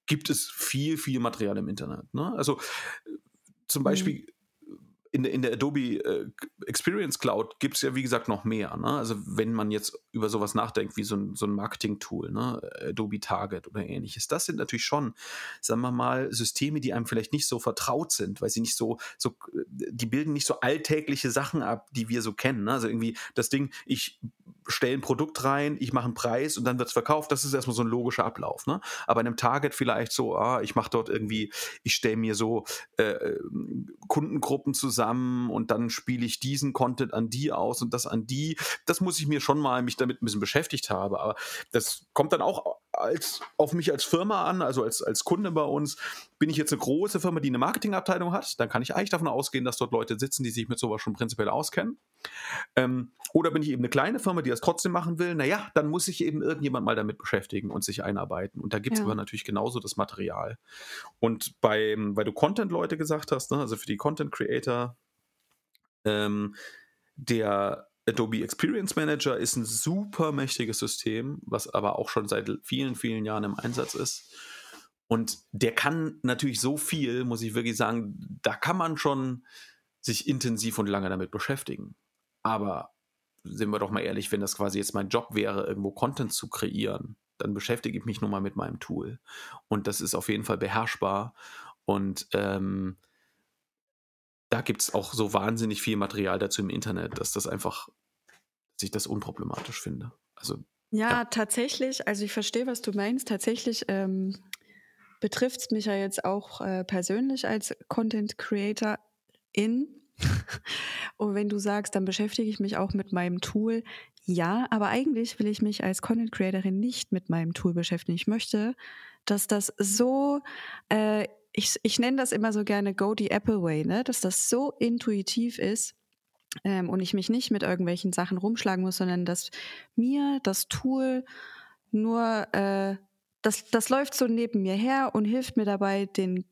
gibt es viel, viel Material im Internet. Ne? Also äh, zum mhm. Beispiel in, in der Adobe äh, Experience Cloud gibt es ja, wie gesagt, noch mehr. Ne? Also, wenn man jetzt über sowas nachdenkt, wie so ein, so ein Marketing-Tool, ne? Adobe Target oder ähnliches, das sind natürlich schon, sagen wir mal, Systeme, die einem vielleicht nicht so vertraut sind, weil sie nicht so, so die bilden nicht so alltägliche Sachen ab, die wir so kennen. Ne? Also, irgendwie das Ding, ich stelle ein Produkt rein, ich mache einen Preis und dann wird es verkauft. Das ist erstmal so ein logischer Ablauf. Ne? Aber in einem Target vielleicht so, ah, ich mache dort irgendwie, ich stelle mir so äh, Kundengruppen zusammen und dann spiele ich diesen Content an die aus und das an die. Das muss ich mir schon mal mich damit ein bisschen beschäftigt haben. Aber das kommt dann auch als, auf mich als Firma an, also als, als Kunde bei uns. Bin ich jetzt eine große Firma, die eine Marketingabteilung hat, dann kann ich eigentlich davon ausgehen, dass dort Leute sitzen, die sich mit sowas schon prinzipiell auskennen. Ähm, oder bin ich eben eine kleine Firma, die das trotzdem machen will? Naja, dann muss sich eben irgendjemand mal damit beschäftigen und sich einarbeiten. Und da gibt es ja. aber natürlich genauso das Material. Und bei, weil du Content-Leute gesagt hast, ne, also für die Content-Creator, ähm, der Adobe Experience Manager ist ein super mächtiges System, was aber auch schon seit vielen, vielen Jahren im Einsatz ist. Und der kann natürlich so viel, muss ich wirklich sagen, da kann man schon sich intensiv und lange damit beschäftigen. Aber sind wir doch mal ehrlich, wenn das quasi jetzt mein Job wäre, irgendwo Content zu kreieren, dann beschäftige ich mich nun mal mit meinem Tool. Und das ist auf jeden Fall beherrschbar. Und ähm, da gibt es auch so wahnsinnig viel Material dazu im Internet, dass das einfach, dass ich das unproblematisch finde. Also ja, ja. tatsächlich. Also ich verstehe, was du meinst. Tatsächlich ähm, betrifft es mich ja jetzt auch äh, persönlich als Content Creator in. Und wenn du sagst, dann beschäftige ich mich auch mit meinem Tool. Ja, aber eigentlich will ich mich als Content Creatorin nicht mit meinem Tool beschäftigen. Ich möchte, dass das so äh, ich, ich nenne das immer so gerne Go the Apple Way, ne? dass das so intuitiv ist ähm, und ich mich nicht mit irgendwelchen Sachen rumschlagen muss, sondern dass mir das Tool nur, äh, das, das läuft so neben mir her und hilft mir dabei, den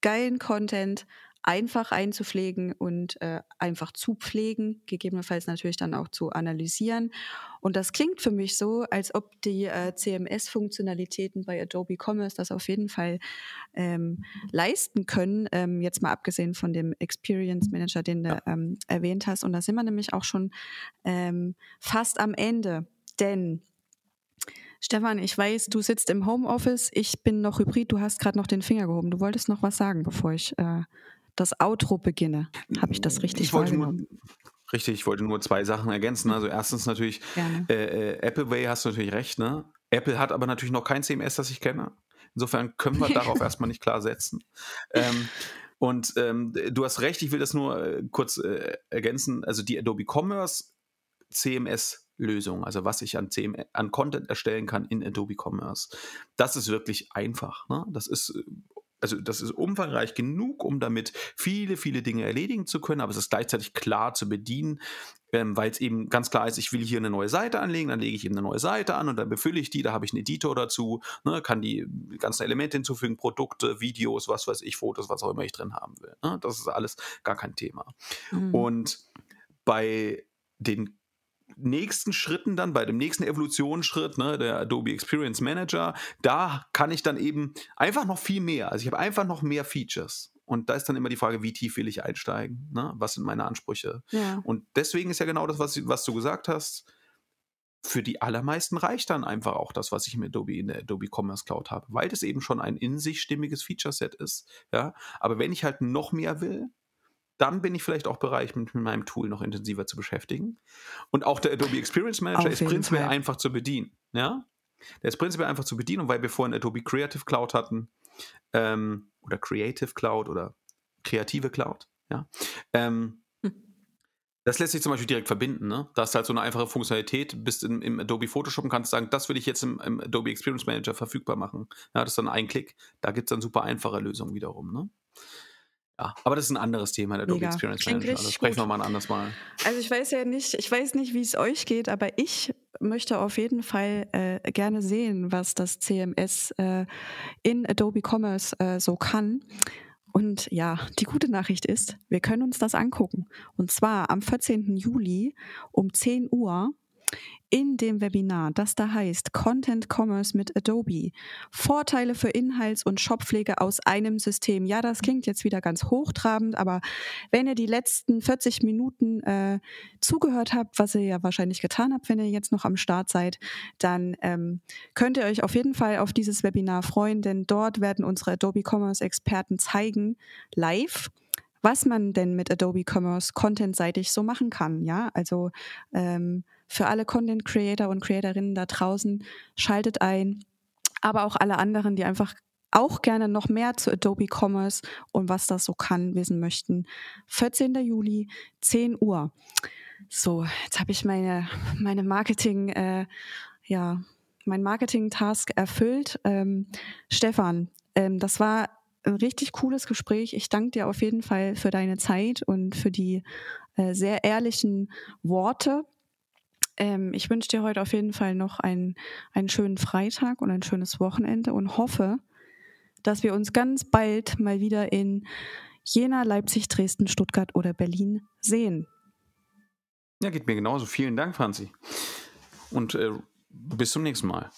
geilen Content einfach einzupflegen und äh, einfach zu pflegen, gegebenenfalls natürlich dann auch zu analysieren. Und das klingt für mich so, als ob die äh, CMS-Funktionalitäten bei Adobe Commerce das auf jeden Fall ähm, leisten können, ähm, jetzt mal abgesehen von dem Experience Manager, den du ähm, erwähnt hast. Und da sind wir nämlich auch schon ähm, fast am Ende, denn Stefan, ich weiß, du sitzt im Homeoffice, ich bin noch Hybrid, du hast gerade noch den Finger gehoben. Du wolltest noch was sagen, bevor ich äh, das Outro beginne. Habe ich das richtig ich wahrgenommen? Richtig, ich wollte nur zwei Sachen ergänzen. Also erstens natürlich, äh, äh, Apple Way hast du natürlich recht. Ne? Apple hat aber natürlich noch kein CMS, das ich kenne. Insofern können wir darauf erstmal nicht klar setzen. Ähm, und ähm, du hast recht, ich will das nur äh, kurz äh, ergänzen. Also die Adobe Commerce CMS Lösung, also was ich an, CM an Content erstellen kann in Adobe Commerce. Das ist wirklich einfach. Ne? Das ist äh, also das ist umfangreich genug, um damit viele, viele Dinge erledigen zu können, aber es ist gleichzeitig klar zu bedienen, ähm, weil es eben ganz klar ist, ich will hier eine neue Seite anlegen, dann lege ich eben eine neue Seite an und dann befülle ich die, da habe ich einen Editor dazu, ne, kann die ganzen Elemente hinzufügen, Produkte, Videos, was weiß ich, Fotos, was auch immer ich drin haben will. Ne? Das ist alles gar kein Thema. Mhm. Und bei den nächsten Schritten dann, bei dem nächsten Evolutionsschritt, ne, der Adobe Experience Manager, da kann ich dann eben einfach noch viel mehr. Also ich habe einfach noch mehr Features. Und da ist dann immer die Frage, wie tief will ich einsteigen? Ne? Was sind meine Ansprüche? Ja. Und deswegen ist ja genau das, was, was du gesagt hast. Für die allermeisten reicht dann einfach auch das, was ich im Adobe in der Adobe Commerce Cloud habe, weil das eben schon ein in sich stimmiges Feature-Set ist. Ja? Aber wenn ich halt noch mehr will, dann bin ich vielleicht auch bereit, mich mit meinem Tool noch intensiver zu beschäftigen. Und auch der Adobe Experience Manager Auf ist prinzipiell einfach zu bedienen. Ja? Der ist prinzipiell einfach zu bedienen, und weil wir vorhin Adobe Creative Cloud hatten, ähm, oder Creative Cloud oder kreative Cloud, ja, ähm, Hm. das lässt sich zum Beispiel direkt verbinden. Ne? Da ist halt so eine einfache Funktionalität, bist im, im Adobe Photoshop und kannst sagen, das will ich jetzt im, im Adobe Experience Manager verfügbar machen. Ja, das ist dann ein Klick. Da gibt es dann super einfache Lösungen wiederum. Ne? Ja, aber das ist ein anderes Thema, der Adobe Mega. Experience Klingt Manager. Das richtig sprechen wir mal ein anderes Mal. Also ich weiß ja nicht, ich weiß nicht, wie es euch geht, aber ich möchte auf jeden Fall äh, gerne sehen, was das CMS äh, in Adobe Commerce äh, so kann. Und ja, die gute Nachricht ist, wir können uns das angucken. Und zwar am 14. Juli um 10 Uhr in dem Webinar, das da heißt Content Commerce mit Adobe. Vorteile für Inhalts- und Shoppflege aus einem System. Ja, das klingt jetzt wieder ganz hochtrabend, aber wenn ihr die letzten 40 Minuten äh, zugehört habt, was ihr ja wahrscheinlich getan habt, wenn ihr jetzt noch am Start seid, dann ähm, könnt ihr euch auf jeden Fall auf dieses Webinar freuen, denn dort werden unsere Adobe Commerce Experten zeigen, live, was man denn mit Adobe Commerce contentseitig so machen kann. Ja, also ähm, für alle Content Creator und Creatorinnen da draußen, schaltet ein, aber auch alle anderen, die einfach auch gerne noch mehr zu Adobe Commerce und was das so kann, wissen möchten. 14. Juli, 10 Uhr. So, jetzt habe ich meine, meine Marketing, äh, ja, mein Marketing-Task erfüllt. Ähm, Stefan, ähm, das war ein richtig cooles Gespräch. Ich danke dir auf jeden Fall für deine Zeit und für die äh, sehr ehrlichen Worte. Ähm, ich wünsche dir heute auf jeden Fall noch einen, einen schönen Freitag und ein schönes Wochenende und hoffe, dass wir uns ganz bald mal wieder in Jena, Leipzig, Dresden, Stuttgart oder Berlin sehen. Ja, geht mir genauso. Vielen Dank, Franzi. Und äh, bis zum nächsten Mal.